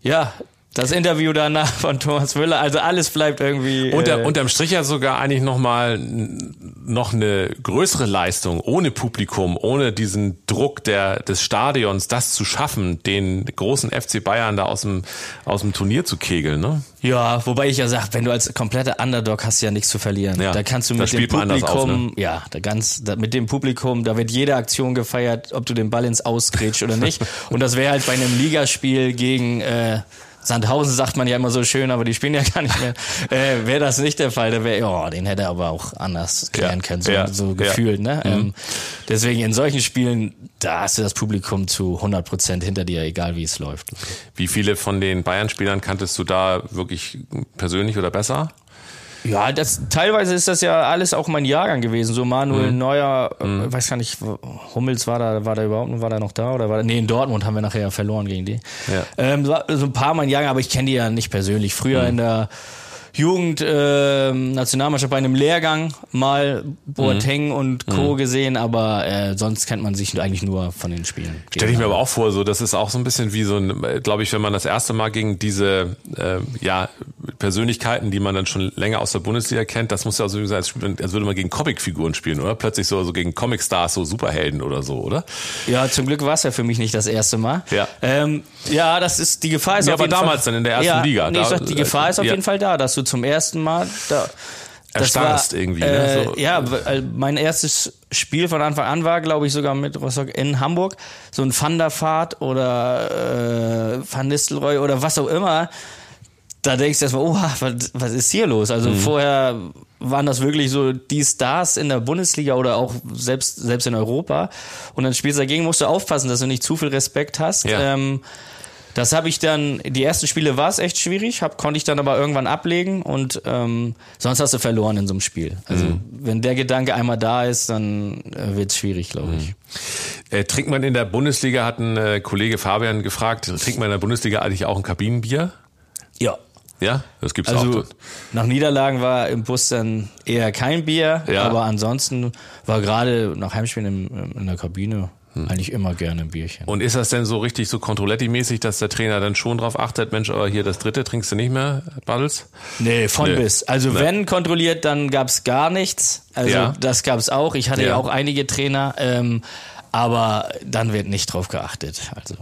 D: ja, das Interview danach von Thomas Müller, also alles bleibt irgendwie.
C: Unter,
D: äh,
C: unterm Strich ja sogar eigentlich nochmal noch eine größere Leistung, ohne Publikum, ohne diesen Druck der, des Stadions, das zu schaffen, den großen FC Bayern da aus dem, aus dem Turnier zu kegeln, ne?
D: Ja, wobei ich ja sag, wenn du als kompletter Underdog hast, ja nichts zu verlieren.
C: Ja,
D: da kannst du mit dem Publikum,
C: auf, ne?
D: ja, da ganz, da, mit dem Publikum, da wird jede Aktion gefeiert, ob du den Ball ins Ausgrätsch oder nicht. Und das wäre halt bei einem Ligaspiel gegen äh, Sandhausen sagt man ja immer so schön, aber die spielen ja gar nicht mehr. Äh, wäre das nicht der Fall, der wäre, oh, den hätte er aber auch anders klären
C: Ja,
D: können, so,
C: ja,
D: so
C: ja.
D: gefühlt. Ne?
C: Mhm.
D: Ähm, deswegen in solchen Spielen, da hast du das Publikum zu 100 Prozent hinter dir, egal wie es läuft.
C: Wie viele von den Bayern-Spielern kanntest du da wirklich persönlich oder besser?
D: Ja, das, teilweise ist das ja alles auch mein Jahrgang gewesen. So Manuel Neuer, äh, weiß gar nicht, Hummels war da, war da überhaupt, war da noch da oder war da, nee, in Dortmund haben wir nachher verloren gegen die.
C: Ja.
D: Ähm, so, so ein paar mein Jahrgang, aber ich kenne die ja nicht persönlich. Früher in der Jugend äh, Nationalmannschaft bei einem Lehrgang mal Boateng und Co. gesehen, aber äh, sonst kennt man sich eigentlich nur von den Spielen.
C: Stell ich mir aber auch vor, so das ist auch so ein bisschen wie so ein, glaube ich, wenn man das erste Mal gegen diese äh, ja Persönlichkeiten, die man dann schon länger aus der Bundesliga kennt, das muss ja so sein, als, als würde man gegen Comicfiguren spielen, oder? Plötzlich so, so gegen Comicstars, so Superhelden oder so, oder?
D: Ja, zum Glück war es ja für mich nicht das erste Mal.
C: Ja.
D: ähm, ja das ist, die Gefahr ist
C: Ja,
D: auf
C: aber
D: jeden
C: damals
D: Fall,
C: dann in der ersten
D: ja,
C: Liga,
D: Nee, ich
C: da-
D: sag, die Gefahr ist auf
C: ja.
D: jeden Fall da, dass du zum ersten Mal da,
C: Erstarrst irgendwie, ne?
D: Äh,
C: So.
D: Ja, weil mein erstes Spiel von Anfang an war, glaube ich, sogar mit Rostock in Hamburg. So ein Van der Vaart oder äh, Van Nistelrooy oder was auch immer. Da denkst du erstmal, oh, was, was ist hier los?
C: Mhm.
D: Also vorher waren das wirklich so die Stars in der Bundesliga oder auch selbst, selbst in Europa. Und dann spielst du dagegen, musst du aufpassen, dass du nicht zu viel Respekt hast.
C: Ja.
D: Ähm, das habe ich dann, die ersten Spiele war es echt schwierig, hab, konnte ich dann aber irgendwann ablegen und ähm, sonst hast du verloren in so einem Spiel. Also
C: Mhm.
D: wenn der Gedanke einmal da ist, dann äh, wird es schwierig, glaube ich.
C: Äh, trinkt man in der Bundesliga, hat ein äh, Kollege Fabian gefragt, trinkt man in der Bundesliga eigentlich auch ein Kabinenbier?
D: Ja.
C: Ja, das gibt's
D: Also
C: auch.
D: nach Niederlagen war im Bus dann eher kein Bier,
C: Ja.
D: aber ansonsten war gerade nach Heimspielen im, in der Kabine. Eigentlich immer gerne ein Bierchen.
C: Und ist das denn so richtig so Controletti-mäßig, dass der Trainer dann schon drauf achtet, Mensch, aber hier das dritte trinkst du nicht mehr, Baddels?
D: Nee, von
C: Nee.
D: bis. Also
C: Nee.
D: wenn kontrolliert, dann gab's gar nichts. Also
C: Ja.
D: das gab's auch. Ich hatte ja,
C: Ja.
D: auch einige Trainer, ähm, aber dann wird nicht drauf geachtet. Also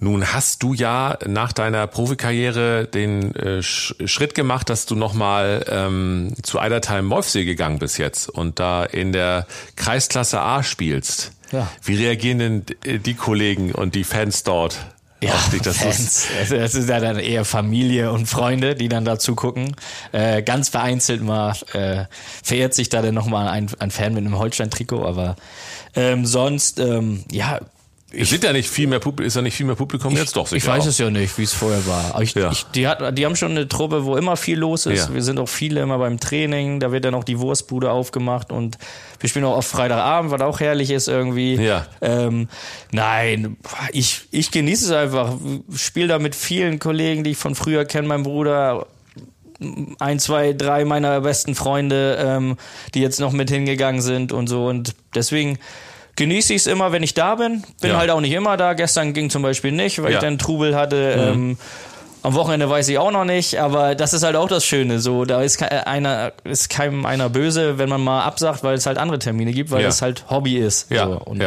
C: Nun hast du ja nach deiner Profikarriere den äh, Sch Schritt gemacht, dass du nochmal ähm, zu Eidertheim Molfsee gegangen bist jetzt und da in der Kreisklasse A spielst.
D: Ja.
C: Wie reagieren denn äh, die Kollegen und die Fans dort dich? Das ist,
D: Fans. Also das ist ja dann eher Familie und Freunde, die dann dazu gucken. Äh, ganz vereinzelt mal äh, verehrt sich da dann nochmal ein, ein Fan mit einem Holstein-Trikot, aber ähm, sonst, ähm, ja,
C: es sind ja nicht viel mehr Publikum, ist ja nicht viel mehr Publikum jetzt doch
D: ich
C: sicher
D: weiß
C: auch.
D: es ja nicht, wie es vorher war. Aber ich,
C: Ja.
D: ich, die, hat, die haben schon eine Truppe, wo immer viel los ist.
C: Ja.
D: Wir sind auch viele immer beim Training. Da wird dann auch die Wurstbude aufgemacht und wir spielen auch oft Freitagabend, was auch herrlich ist irgendwie.
C: Ja.
D: Ähm, nein, ich, ich genieße es einfach. Spiele da mit vielen Kollegen, die ich von früher kenne, mein Bruder. ein, zwei, drei meiner besten Freunde, ähm, die jetzt noch mit hingegangen sind und so. Und deswegen genieße ich es immer, wenn ich da bin. Bin
C: Ja.
D: halt auch nicht immer da. Gestern ging zum Beispiel nicht, weil
C: Ja.
D: ich dann Trubel hatte. Ähm, am Wochenende weiß ich auch noch nicht, aber das ist halt auch das Schöne. So, da ist ke- einer, ist keinem einer böse, wenn man mal absagt, weil es halt andere Termine gibt, weil
C: Ja.
D: es halt Hobby ist.
C: Ja,
D: So. Und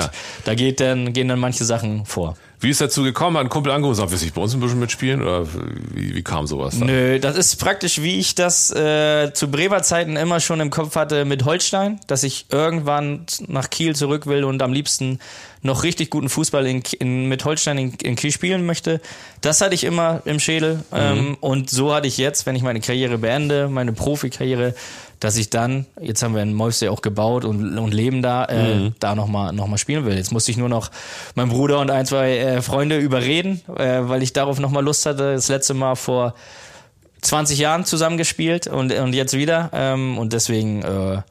D: da geht dann, gehen dann manche Sachen vor.
C: Wie ist dazu gekommen? Hat ein Kumpel angerufen und sagt, willst du bei uns ein bisschen mitspielen? Oder wie, wie kam sowas dann?
D: Nö, das ist praktisch, wie ich das äh, zu Bremer Zeiten immer schon im Kopf hatte mit Holstein, dass ich irgendwann nach Kiel zurück will und am liebsten noch richtig guten Fußball in, in, mit Holstein in, in Kiel spielen möchte. Das hatte ich immer im Schädel. Ähm, und so hatte ich jetzt, wenn ich meine Karriere beende, meine Profikarriere, dass ich dann, jetzt haben wir in Mäusee auch gebaut und, und leben da, äh, da nochmal noch mal spielen will. Jetzt musste ich nur noch meinen Bruder und ein, zwei äh, Freunde überreden, äh, weil ich darauf nochmal Lust hatte. Das letzte Mal vor 20 Jahren zusammengespielt und, und jetzt wieder. Ähm, und deswegen äh,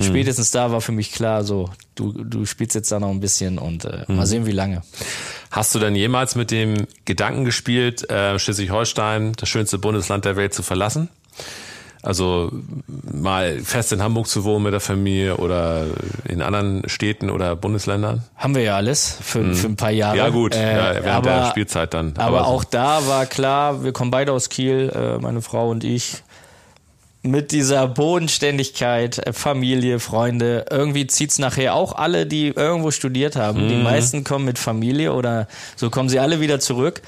D: spätestens da war für mich klar, so, du, du spielst jetzt da noch ein bisschen und äh, mal sehen, wie lange.
C: Hast du denn jemals mit dem Gedanken gespielt, äh, Schleswig-Holstein, das schönste Bundesland der Welt, zu verlassen? Also mal fest in Hamburg zu wohnen mit der Familie oder in anderen Städten oder Bundesländern?
D: Haben wir ja alles für, für ein paar Jahre.
C: Mhm. Ja gut,
D: Äh,
C: ja, während
D: aber,
C: der Spielzeit dann.
D: Aber,
C: so-
D: auch da war klar, wir kommen beide aus Kiel, äh, meine Frau und ich. Mit dieser Bodenständigkeit, äh, Familie, Freunde, irgendwie zieht's nachher auch alle, die irgendwo studiert haben.
C: Mhm.
D: Die meisten kommen mit Familie oder so kommen sie alle wieder zurück.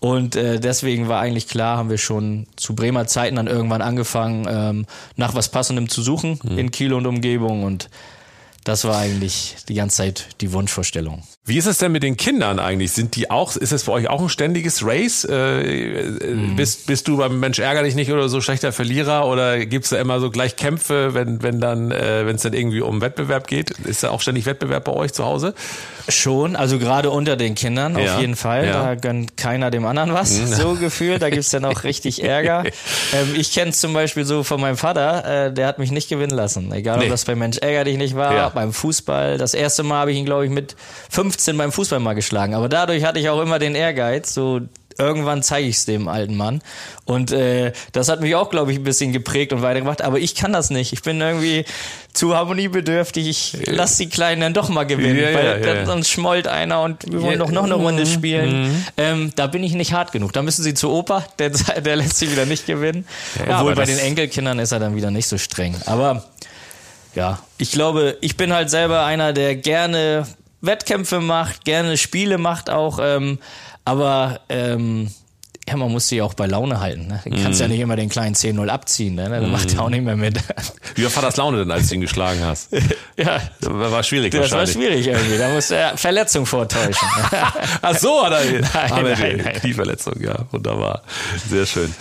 D: Und äh, deswegen war eigentlich klar, haben wir schon zu Bremer Zeiten dann irgendwann angefangen, ähm, nach was Passendem zu suchen
C: Mhm.
D: in Kiel und Umgebung. Und das war eigentlich die ganze Zeit die Wunschvorstellung.
C: Wie ist es denn mit den Kindern eigentlich? Sind die auch, ist es für euch auch ein ständiges Race? Äh, äh,
D: Mhm.
C: bist, bist du beim Mensch ärger dich nicht oder so schlechter Verlierer oder gibt's da immer so gleich Kämpfe, wenn, wenn dann, äh, wenn es dann irgendwie um Wettbewerb geht? Ist da auch ständig Wettbewerb bei euch zu Hause?
D: Schon, also gerade unter den Kindern
C: Ja,
D: auf jeden Fall.
C: ja.
D: Da gönnt keiner dem anderen was, so gefühlt. Da gibt's dann auch richtig Ärger. ähm, ich kenne es zum Beispiel so von meinem Vater, äh, der hat mich nicht gewinnen lassen. Egal,
C: Nee.
D: ob das bei Mensch ärger dich nicht war,
C: Ja.
D: beim Fußball. Das erste Mal habe ich ihn, glaube ich, mit 15 beim Fußball mal geschlagen. Aber dadurch hatte ich auch immer den Ehrgeiz, so irgendwann zeige ich es dem alten Mann. Und äh, das hat mich auch, glaube ich, ein bisschen geprägt und weitergemacht. Aber ich kann das nicht. Ich bin irgendwie zu harmoniebedürftig. Ich lass die Kleinen dann doch mal gewinnen.
C: Ja,
D: weil
C: ja, ja.
D: sonst schmollt einer und wir wollen doch noch eine Runde
C: mhm,
D: spielen. Ähm, da bin ich nicht hart genug. Da müssen sie zu Opa, der, der lässt sie wieder nicht gewinnen. Obwohl bei den Enkelkindern ist er dann wieder nicht so streng. Aber ja, ich glaube, ich bin halt selber einer, der gerne Wettkämpfe macht, gerne Spiele macht auch, ähm, aber ähm, ja, man muss sie auch bei Laune halten. Ne? Du kannst ja
C: Mhm.
D: nicht immer den kleinen 10-0 abziehen, ne? dann macht er auch nicht mehr mit.
C: Wie war das Laune denn, als du ihn geschlagen hast?
D: ja,
C: Das war schwierig
D: das war schwierig irgendwie. Da muss er Verletzung vortäuschen.
C: Ach so, hat er,
D: Nein,
C: hat er
D: nein,
C: die
D: nein.
C: Knieverletzung, ja, wunderbar. Sehr schön.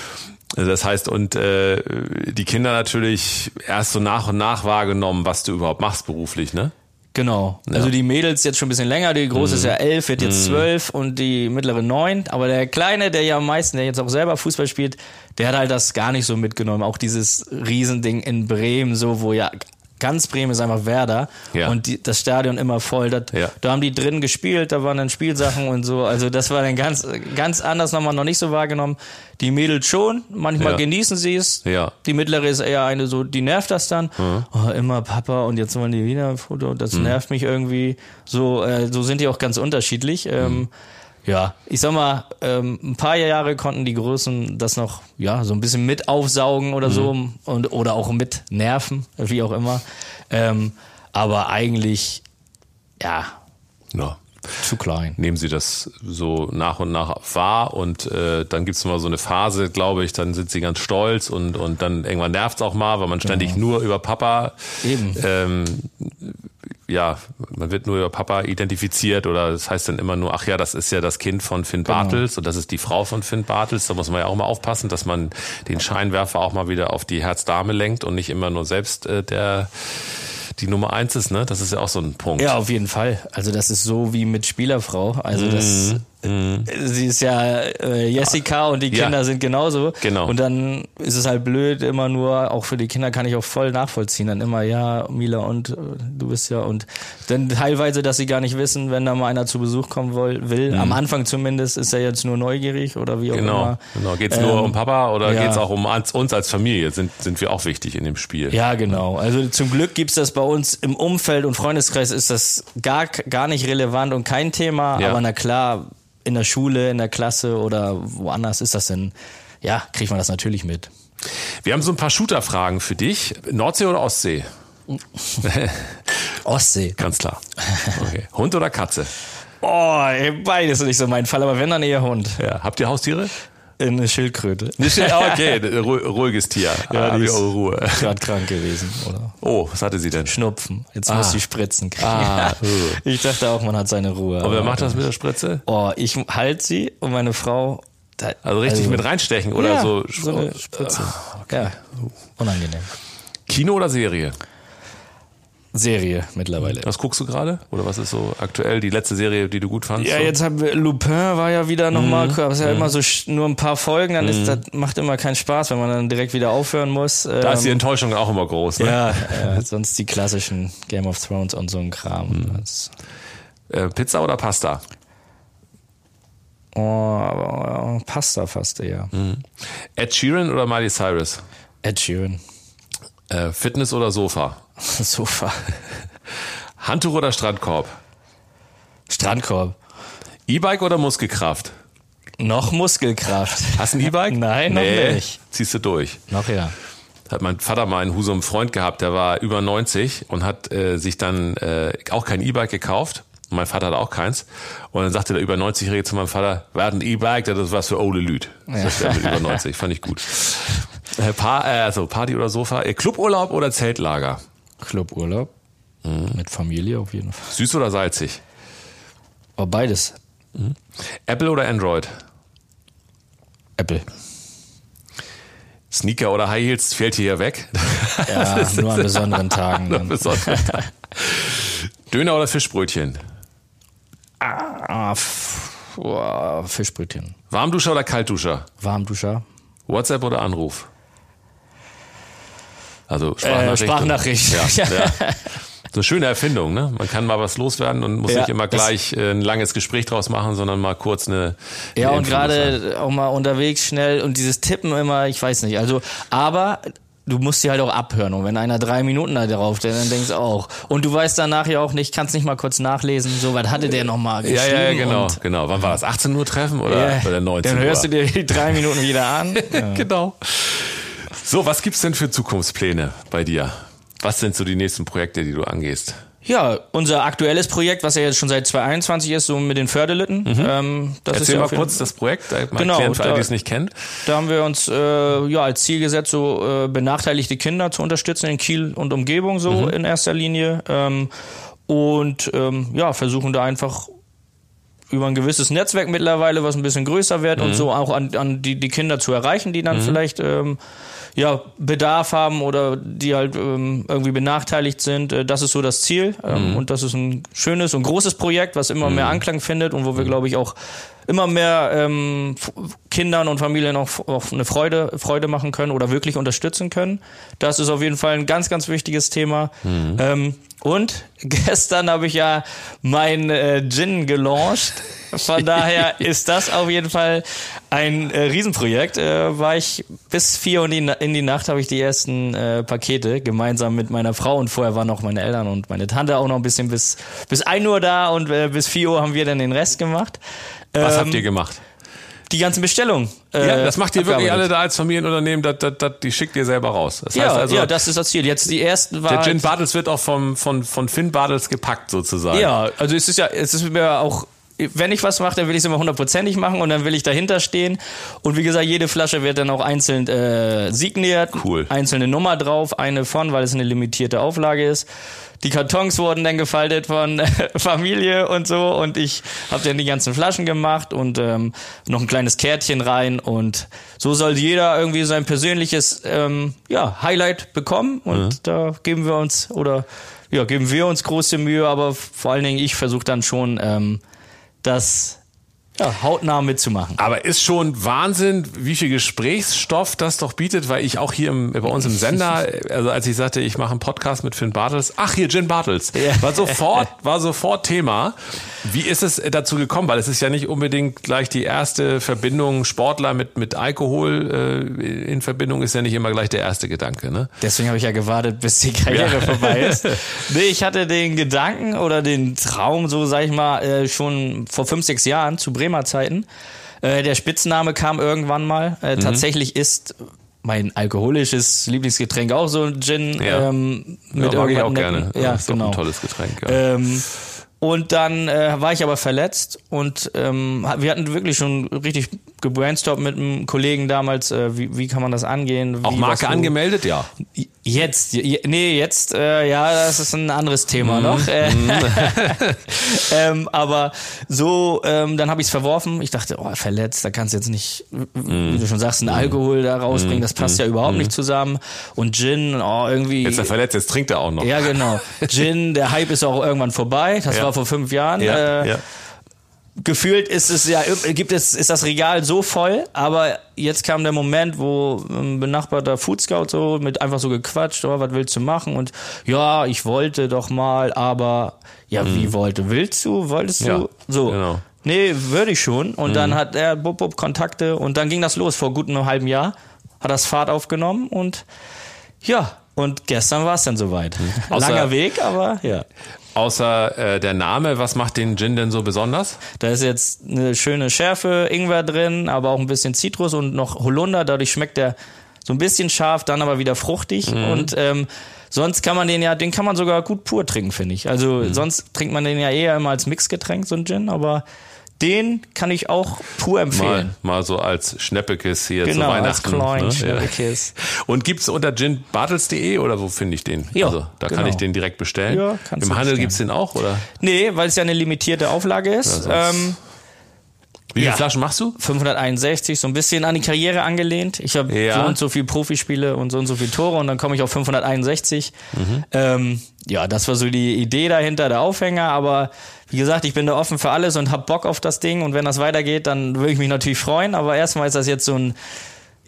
C: Also Das heißt, und äh, die Kinder natürlich erst so nach und nach wahrgenommen, was du überhaupt machst beruflich, ne?
D: Genau. Also die Mädels jetzt schon ein bisschen länger. Die große ist ja elf, wird jetzt zwölf und die mittlere neun. Aber der Kleine, der ja am meisten, der jetzt auch selber Fußball spielt, der hat halt das gar nicht so mitgenommen. Auch dieses Riesending in Bremen, so wo ja ganz Bremen ist einfach Werder
C: Ja.
D: und die, das Stadion immer voll. Das,
C: Ja.
D: Da haben die drin gespielt, da waren dann Spielsachen und so. Also das war dann ganz, ganz anders nochmal noch nicht so wahrgenommen. Die Mädels schon, manchmal
C: Ja.
D: genießen sie es.
C: Ja. Mhm.
D: Die mittlere ist eher eine so, die nervt das dann. Oh, immer Papa und jetzt wollen die wieder ein Foto. Das nervt mich irgendwie. So, äh, so sind die auch ganz unterschiedlich. Ähm,
C: Mhm.
D: Ja, ich sag mal, ähm, ein paar Jahre konnten die Größen das noch, ja, so ein bisschen mit aufsaugen oder so
C: Mhm.
D: und oder auch mit nerven, wie auch immer. Ähm, aber eigentlich, ja,
C: Ja.
D: zu klein.
C: Nehmen sie das so nach und nach wahr und äh, dann gibt's mal so eine Phase, glaube ich, dann sind sie ganz stolz und, und dann irgendwann nervt's auch mal, weil man ständig nur über Papa
D: Eben.
C: ähm, ja, man wird nur über Papa identifiziert oder das heißt dann immer nur, ach ja, das ist ja das Kind von Finn Bartels und das ist die Frau von Finn Bartels. Da muss man ja auch mal aufpassen, dass man den Scheinwerfer auch mal wieder auf die Herzdame lenkt und nicht immer nur selbst äh, der die Nummer eins ist, ne? Das ist ja auch so ein Punkt.
D: Ja, auf jeden Fall. Also das ist so wie mit Spielerfrau. Also das sie ist ja äh, Jessica und die
C: Ja.
D: Kinder sind genauso.
C: Genau.
D: Und dann ist es halt blöd, immer nur, auch für die Kinder kann ich auch voll nachvollziehen. Dann immer, ja, Mila und äh, du bist ja und dann teilweise, dass sie gar nicht wissen, wenn da mal einer zu Besuch kommen will. will. Am Anfang zumindest ist er jetzt nur neugierig oder wie auch
C: Mhm. Genau,
D: immer.
C: genau. Geht's nur
D: Ähm,
C: um Papa oder
D: ja.
C: geht's auch um uns uns als Familie? Sind, sind wir auch wichtig in dem Spiel?
D: Ja, genau. Also zum Glück gibt's das bei uns im Umfeld und Freundeskreis ist das gar, gar nicht relevant und kein Thema.
C: Ja.
D: Aber na klar, in der Schule, in der Klasse oder woanders ist das denn, ja, kriegt man das natürlich mit.
C: Wir haben so ein paar Shooter-Fragen für dich. Nordsee oder Ostsee?
D: Ostsee.
C: Ganz klar. Okay. Hund oder Katze?
D: Oh, ey, beides ist nicht so mein Fall, aber wenn dann eher Hund.
C: Ja. Habt ihr Haustiere?
D: Eine Schildkröte.
C: Ah, okay, ru- ruhiges Tier. Ja,
D: die
C: habt ihr
D: ist-
C: Ruhe.
D: Gerade krank gewesen, oder?
C: Oh, was hatte sie denn?
D: Schnupfen. Jetzt muss sie Spritzen kriegen.
C: Ah,
D: ich dachte auch, man hat seine Ruhe.
C: Und wer
D: aber-
C: macht das mit der Spritze?
D: Oh, ich halt sie und meine Frau.
C: Also richtig mit reinstechen oder
D: ja,
C: so?
D: so eine Spritze. Ja, unangenehm.
C: Kino oder Serie?
D: Serie mittlerweile.
C: Was guckst du gerade? Oder was ist so aktuell die letzte Serie, die du gut fandst?
D: Ja,
C: so?
D: jetzt haben wir Lupin war ja wieder nochmal,
C: Mhm.
D: aber es ist ja immer so nur ein paar Folgen, dann ist das macht immer keinen Spaß, wenn man dann direkt wieder aufhören muss.
C: Da ist die
D: Ähm,
C: Enttäuschung auch immer groß. Ne?
D: ja, ja, sonst die klassischen Game of Thrones und so ein Kram.
C: Mhm. Äh, Pizza oder Pasta?
D: oh, aber oh, Pasta fast eher.
C: Mhm. Ed Sheeran oder Miley Cyrus?
D: Ed Sheeran.
C: Äh, Fitness oder Sofa?
D: Sofa.
C: Handtuch oder Strandkorb?
D: Strandkorb.
C: E-Bike oder Muskelkraft?
D: Noch Muskelkraft.
C: Hast du ein E-Bike?
D: Nein, noch
C: nee.
D: nicht.
C: Ziehst du durch.
D: Noch ja.
C: Hat mein Vater mal in Husum einen Freund gehabt, der war über 90 und hat äh, sich dann äh, auch kein E-Bike gekauft. Und mein Vater hat auch keins. Und dann sagte der über 90-Jährige zu meinem Vater, wer hat ein E-Bike? Das ist was für Ole Lüd. Das ja. mit über 90, fand ich gut. Äh, pa äh, also Party oder Sofa? Äh, Cluburlaub oder Zeltlager?
D: Cluburlaub.
C: Mhm.
D: Mit Familie auf jeden Fall.
C: Süß oder salzig?
D: Aber beides.
C: Apple oder Android?
D: Apple.
C: Sneaker oder High Heels fällt hier weg.
D: Ja, nur an besonderen Tagen.
C: Nur
D: Dann.
C: besonders. Döner oder Fischbrötchen?
D: Ah, f- oh, Fischbrötchen.
C: Warmduscher oder Kaltduscher?
D: Warmduscher.
C: WhatsApp oder Anruf? Also
D: Äh,
C: Sprachnachricht.
D: Sprachnachricht.
C: Ja, ja. So eine schöne Erfindung, ne? Man kann mal was loswerden und muss
D: Ja,
C: nicht immer gleich äh, ein langes Gespräch draus machen, sondern mal kurz eine.
D: Ja,
C: eine
D: und
C: Info loswerden.
D: gerade auch mal unterwegs schnell und dieses Tippen immer, ich weiß nicht. Also, aber du musst die halt auch abhören. Und wenn einer drei Minuten da drauf, dann denkst du auch. Und du weißt danach ja auch nicht, kannst nicht mal kurz nachlesen, so was hatte der nochmal
C: Ja,
D: geschrieben.
C: ja, ja, genau,
D: Und,
C: genau. Wann war das? 18 Uhr Treffen oder
D: ja,
C: bei der 19
D: dann hörst
C: Uhr?
D: du dir die drei Minuten wieder an. Ja.
C: genau. So, was gibt's denn für Zukunftspläne bei dir? Was sind so die nächsten Projekte, die du angehst?
D: Ja, unser aktuelles Projekt, was ja jetzt schon seit 2021 ist, so mit den Förderlitten. Ähm, das ist
C: Mhm. Erzähl
D: ja
C: mal kurz das Projekt, mal
D: Genau,
C: erklären für alle, die es nicht kennen.
D: Da haben wir uns äh, ja als Ziel gesetzt, so äh, benachteiligte Kinder zu unterstützen in Kiel und Umgebung so
C: Mhm.
D: in erster Linie ähm, und ähm, ja versuchen da einfach über ein gewisses Netzwerk mittlerweile, was ein bisschen größer wird
C: Mhm.
D: und so auch an, an die, die Kinder zu erreichen, die dann vielleicht ähm, ja Bedarf haben oder die halt ähm, irgendwie benachteiligt sind. Äh, das ist so das Ziel ähm, und das ist ein schönes und großes Projekt, was immer mehr Anklang findet und wo wir glaube ich auch immer mehr ähm, Kindern und Familien auch, auch eine Freude, Freude machen können oder wirklich unterstützen können. Das ist auf jeden Fall ein ganz, ganz wichtiges Thema. Ähm, und gestern habe ich ja mein äh, Gin gelauncht. Von daher ist das auf jeden Fall ein äh, Riesenprojekt. Äh, war ich bis vier und in, die- in die Nacht habe ich die ersten äh, Pakete gemeinsam mit meiner Frau und vorher waren noch meine Eltern und meine Tante auch noch ein bisschen bis bis ein Uhr da und äh, bis vier Uhr haben wir dann den Rest gemacht.
C: Was
D: Ähm,
C: habt ihr gemacht?
D: Die ganzen Bestellungen. äh,
C: Ja, das macht ihr wirklich alle da als Familienunternehmen, das, das, das, die schickt ihr selber raus. Das heißt
D: Ja,
C: also,
D: ja, das ist das Ziel. Jetzt die ersten war
C: der Gin
D: halt-
C: Bartels wird auch vom, von, von Finn Bartels gepackt sozusagen.
D: Ja, also es ist ja, es ist mir auch, wenn ich was mache, dann will ich es immer hundertprozentig machen und dann will ich dahinter stehen. Und wie gesagt, jede Flasche wird dann auch einzeln äh, signiert,
C: Cool.
D: einzelne Nummer drauf, eine von, weil es eine limitierte Auflage ist. Die Kartons wurden dann gefaltet von Familie und so und ich habe dann die ganzen Flaschen gemacht und ähm, noch ein kleines Kärtchen rein und so soll jeder irgendwie sein persönliches ähm, ja, Highlight bekommen und da geben wir uns oder ja, geben wir uns große Mühe, aber vor allen Dingen ich versuche dann schon ähm, das ja, hautnah mitzumachen.
C: Aber ist schon Wahnsinn, wie viel Gesprächsstoff das doch bietet, weil ich auch hier im, bei uns im Sender, also als ich sagte, ich mache einen Podcast mit Finn Bartels, ach hier Gin Bartels, war sofort, war sofort Thema. Wie ist es dazu gekommen? Weil es ist ja nicht unbedingt gleich die erste Verbindung Sportler mit, mit Alkohol äh, in Verbindung ist ja nicht immer gleich der erste Gedanke, ne?
D: Deswegen habe ich ja gewartet, bis die Karriere
C: Ja.
D: vorbei ist. Nee, ich hatte den Gedanken oder den Traum, so sag ich mal, äh, schon vor fünf, sechs Jahren zu Bremer Zeiten. Äh, Der Spitzname kam irgendwann mal. Äh,
C: Mhm.
D: Tatsächlich ist mein alkoholisches Lieblingsgetränk auch so ein Gin.
C: Ja.
D: Ähm,
C: Ja, mag ich auch gerne.
D: Ja,
C: ist
D: genau.
C: ein tolles Getränk. Ja.
D: Ähm, und dann äh, war ich aber verletzt und ähm, wir hatten wirklich schon richtig gebrainstormt mit einem Kollegen damals, äh, wie, wie kann man das angehen?
C: auch Marke angemeldet, ja.
D: Jetzt, je- nee, jetzt, äh, ja, das ist ein anderes
C: Mhm.
D: Thema noch. Äh, ähm, aber so, ähm, dann habe ich es verworfen. Ich dachte, oh, verletzt, da kannst du jetzt nicht,
C: Mhm.
D: wie du schon sagst, einen Alkohol da rausbringen. Das passt ja überhaupt nicht zusammen. Und Gin, oh, irgendwie.
C: Jetzt ist er verletzt, jetzt trinkt er auch noch.
D: ja, genau. Gin, der Hype ist auch irgendwann vorbei. Das
C: Ja.
D: war vor fünf Jahren.
C: ja,
D: äh,
C: ja.
D: Gefühlt ist es ja, gibt es, ist das Regal so voll, aber jetzt kam der Moment, wo ein benachbarter Food Scout so mit einfach so gequatscht, oh, was willst du machen? Und ja, ich wollte doch mal, aber ja, wie wollte? Willst du? Wolltest du?
C: Mhm. Ja,
D: so.
C: genau.
D: Nee, würde ich schon. Und
C: Mhm.
D: dann hat er bub, bub, Kontakte und dann ging das los. Vor gut einem halben Jahr hat das Fahrt aufgenommen und ja, und gestern war es dann soweit.
C: Mhm.
D: Langer Weg, aber ja.
C: Außer äh, der Name, was macht den Gin denn so besonders?
D: Da ist jetzt eine schöne Schärfe, Ingwer drin, aber auch ein bisschen Zitrus und noch Holunder. Dadurch schmeckt der so ein bisschen scharf, dann aber wieder fruchtig.
C: Mhm.
D: Und ähm, sonst kann man den ja, den kann man sogar gut pur trinken, finde ich. Also
C: Mhm.
D: sonst trinkt man den ja eher immer als Mixgetränk, so ein Gin, aber den kann ich auch pur
C: Mal,
D: empfehlen.
C: mal so als Schnäppekiss hier zu
D: Genau, als
C: Weihnachten.
D: kleinen
C: ne?
D: Schnäppekiss.
C: Und gibt's unter ginbartels.de oder wo finde ich den?
D: Ja,
C: also da kann
D: genau.
C: ich den direkt bestellen.
D: Ja,
C: Im Handel
D: bestellen.
C: gibt's den auch oder?
D: Nee, weil es ja eine limitierte Auflage ist. ähm,
C: Wie viele
D: Ja.
C: Flaschen machst du?
D: 561, so ein bisschen an die Karriere angelehnt. Ich habe
C: Ja.
D: so und so viel Profispiele und so und so viele Tore und dann komme ich auf 561.
C: Mhm.
D: Ähm, ja, das war so die Idee dahinter, der Aufhänger, aber wie gesagt, ich bin da offen für alles und hab Bock auf das Ding und wenn das weitergeht, dann würde ich mich natürlich freuen, aber erstmal ist das jetzt so ein,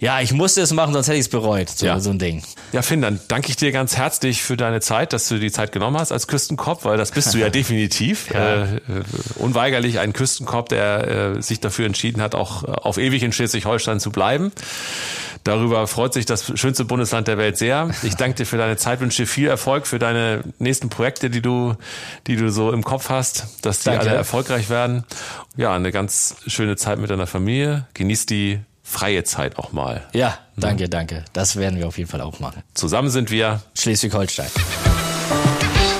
D: ja, ich musste es machen, sonst hätte ich es bereut, so,
C: Ja.
D: so ein Ding.
C: Ja, Finn, dann danke ich dir ganz herzlich für deine Zeit, dass du die Zeit genommen hast als Küstenkopf, weil das bist du ja definitiv.
D: Ja.
C: Äh, äh, unweigerlich ein Küstenkopf, der äh, sich dafür entschieden hat, auch äh, auf ewig in Schleswig-Holstein zu bleiben. Darüber freut sich das schönste Bundesland der Welt sehr. Ich danke dir für deine Zeit, wünsche dir viel Erfolg für deine nächsten Projekte, die du, die du so im Kopf hast, dass die
D: Danke.
C: alle erfolgreich werden. Ja, eine ganz schöne Zeit mit deiner Familie. Genieß die freie Zeit auch mal.
D: Ja, danke, danke. Das werden wir auf jeden Fall auch machen.
C: Zusammen sind wir
D: Schleswig-Holstein.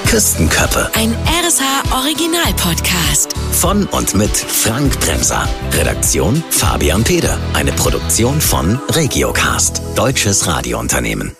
A: Küstenköppe
B: Ein RSH Original Podcast.
A: von und mit Frank Bremser. Redaktion Fabian Peder. Eine Produktion von Regiocast, deutsches Radiounternehmen.